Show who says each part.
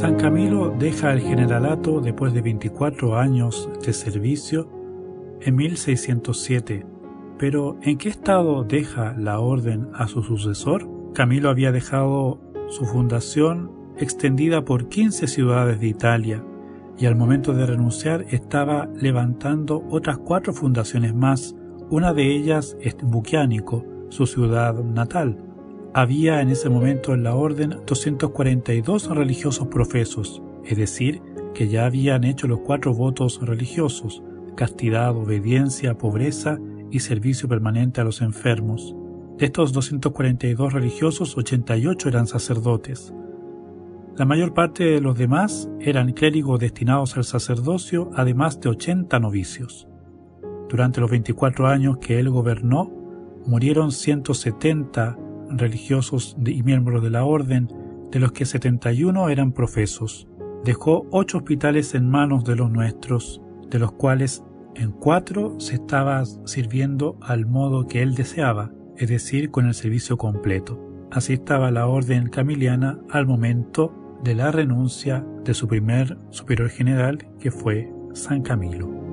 Speaker 1: San Camilo deja el generalato después de 24 años de servicio en 1607, pero ¿en qué estado deja la orden a su sucesor? Camilo había dejado su fundación extendida por 15 ciudades de Italia y al momento de renunciar estaba levantando otras cuatro fundaciones más, una de ellas es Buquiánico, su ciudad natal. Había en ese momento en la orden 242 religiosos profesos, es decir, que ya habían hecho los cuatro votos religiosos, castidad, obediencia, pobreza y servicio permanente a los enfermos. De estos 242 religiosos, 88 eran sacerdotes. La mayor parte de los demás eran clérigos destinados al sacerdocio, además de 80 novicios. Durante los 24 años que él gobernó, murieron 170 religiosos y miembros de la orden, de los que 71 eran profesos. Dejó ocho hospitales en manos de los nuestros, de los cuales en cuatro se estaba sirviendo al modo que él deseaba, es decir, con el servicio completo. Así estaba la orden camiliana al momento de la renuncia de su primer superior general, que fue San Camilo.